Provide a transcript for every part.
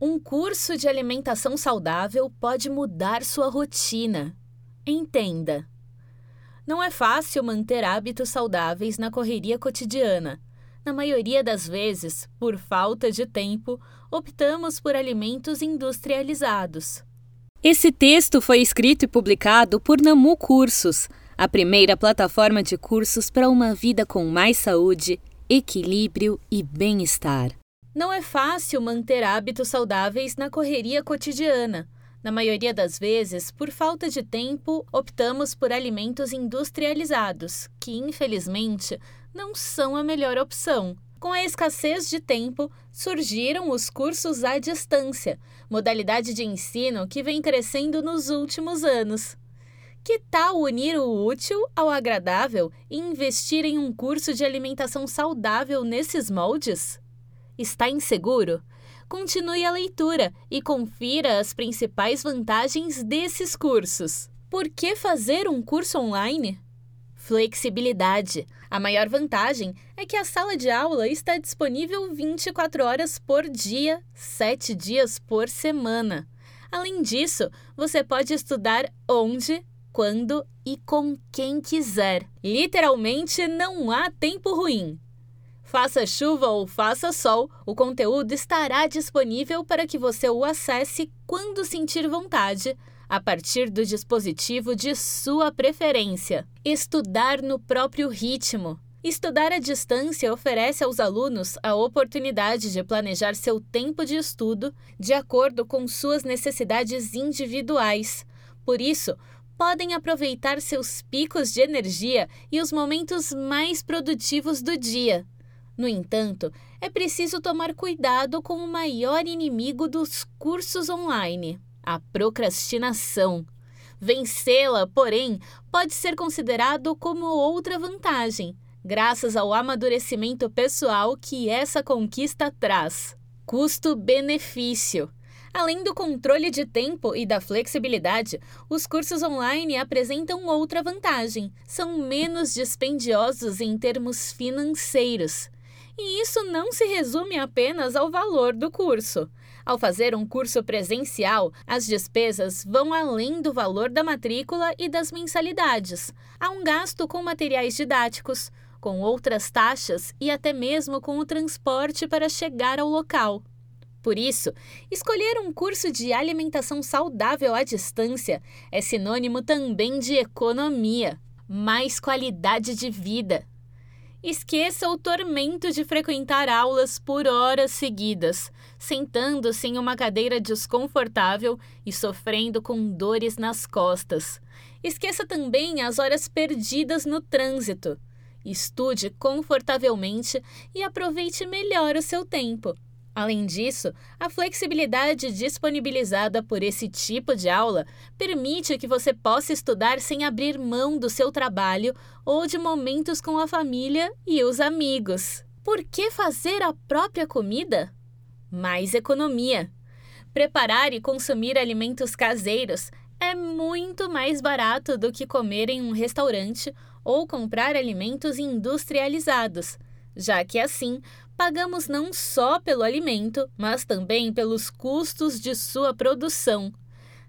Um curso de alimentação saudável pode mudar sua rotina. Entenda. Não é fácil manter hábitos saudáveis na correria cotidiana. Na maioria das vezes, por falta de tempo, optamos por alimentos industrializados. Esse texto foi escrito e publicado por Namu Cursos, a primeira plataforma de cursos para uma vida com mais saúde, equilíbrio e bem-estar. Não é fácil manter hábitos saudáveis na correria cotidiana. Na maioria das vezes, por falta de tempo, optamos por alimentos industrializados, que infelizmente não são a melhor opção. Com a escassez de tempo, surgiram os cursos à distância, modalidade de ensino que vem crescendo nos últimos anos. Que tal unir o útil ao agradável e investir em um curso de alimentação saudável nesses moldes? Está inseguro? Continue a leitura e confira as principais vantagens desses cursos. Por que fazer um curso online? Flexibilidade. A maior vantagem é que a sala de aula está disponível 24 horas por dia, 7 dias por semana. Além disso, você pode estudar onde, quando e com quem quiser. Literalmente não há tempo ruim. Faça chuva ou faça sol, o conteúdo estará disponível para que você o acesse quando sentir vontade, a partir do dispositivo de sua preferência. Estudar no próprio ritmo. Estudar à distância oferece aos alunos a oportunidade de planejar seu tempo de estudo de acordo com suas necessidades individuais. Por isso, podem aproveitar seus picos de energia e os momentos mais produtivos do dia. No entanto, é preciso tomar cuidado com o maior inimigo dos cursos online, a procrastinação. Vencê-la, porém, pode ser considerado como outra vantagem, graças ao amadurecimento pessoal que essa conquista traz. Custo-benefício. Além do controle de tempo e da flexibilidade, os cursos online apresentam outra vantagem: são menos dispendiosos em termos financeiros. E isso não se resume apenas ao valor do curso. Ao fazer um curso presencial, as despesas vão além do valor da matrícula e das mensalidades. Há um gasto com materiais didáticos, com outras taxas e até mesmo com o transporte para chegar ao local. Por isso, escolher um curso de alimentação saudável à distância é sinônimo também de economia, mais qualidade de vida, Esqueça o tormento de frequentar aulas por horas seguidas, sentando-se em uma cadeira desconfortável e sofrendo com dores nas costas. Esqueça também as horas perdidas no trânsito. Estude confortavelmente e aproveite melhor o seu tempo. Além disso, a flexibilidade disponibilizada por esse tipo de aula permite que você possa estudar sem abrir mão do seu trabalho ou de momentos com a família e os amigos. Por que fazer a própria comida? Mais economia. Preparar e consumir alimentos caseiros é muito mais barato do que comer em um restaurante ou comprar alimentos industrializados, já que assim pagamos não só pelo alimento, mas também pelos custos de sua produção.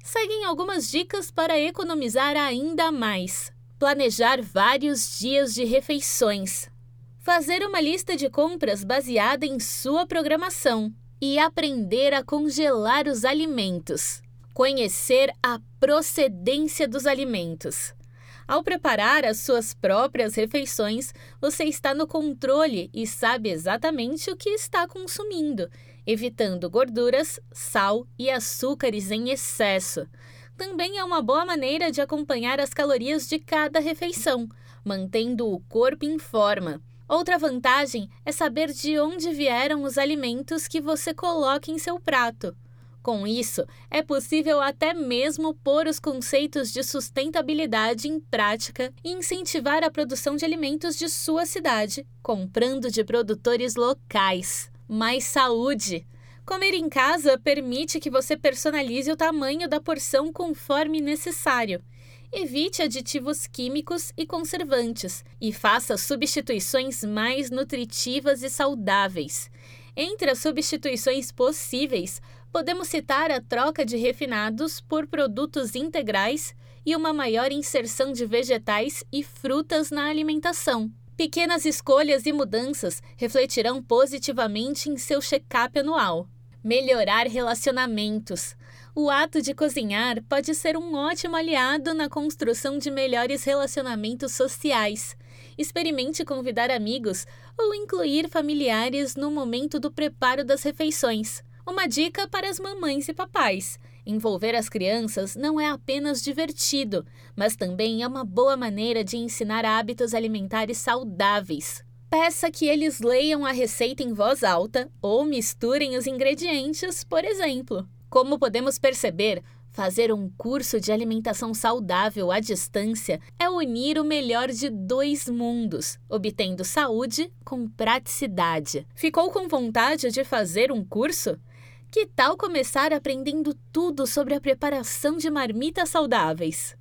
Seguem algumas dicas para economizar ainda mais. Planejar vários dias de refeições. Fazer uma lista de compras baseada em sua programação. E aprender a congelar os alimentos. Conhecer a procedência dos alimentos. Ao preparar as suas próprias refeições, você está no controle e sabe exatamente o que está consumindo, evitando gorduras, sal e açúcares em excesso. Também é uma boa maneira de acompanhar as calorias de cada refeição, mantendo o corpo em forma. Outra vantagem é saber de onde vieram os alimentos que você coloca em seu prato. Com isso, é possível até mesmo pôr os conceitos de sustentabilidade em prática e incentivar a produção de alimentos de sua cidade, comprando de produtores locais. Mais saúde! Comer em casa permite que você personalize o tamanho da porção conforme necessário. Evite aditivos químicos e conservantes e faça substituições mais nutritivas e saudáveis. Entre as substituições possíveis, podemos citar a troca de refinados por produtos integrais e uma maior inserção de vegetais e frutas na alimentação. Pequenas escolhas e mudanças refletirão positivamente em seu check-up anual. Melhorar relacionamentos. O ato de cozinhar pode ser um ótimo aliado na construção de melhores relacionamentos sociais. Experimente convidar amigos ou incluir familiares no momento do preparo das refeições. Uma dica para as mamães e papais: envolver as crianças não é apenas divertido, mas também é uma boa maneira de ensinar hábitos alimentares saudáveis. Peça que eles leiam a receita em voz alta ou misturem os ingredientes, por exemplo. Como podemos perceber, fazer um curso de alimentação saudável à distância é unir o melhor de dois mundos, obtendo saúde com praticidade. Ficou com vontade de fazer um curso? Que tal começar aprendendo tudo sobre a preparação de marmitas saudáveis?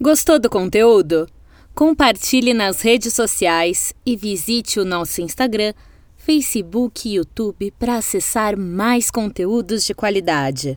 Gostou do conteúdo? Compartilhe nas redes sociais e visite o nosso Instagram, Facebook e YouTube para acessar mais conteúdos de qualidade.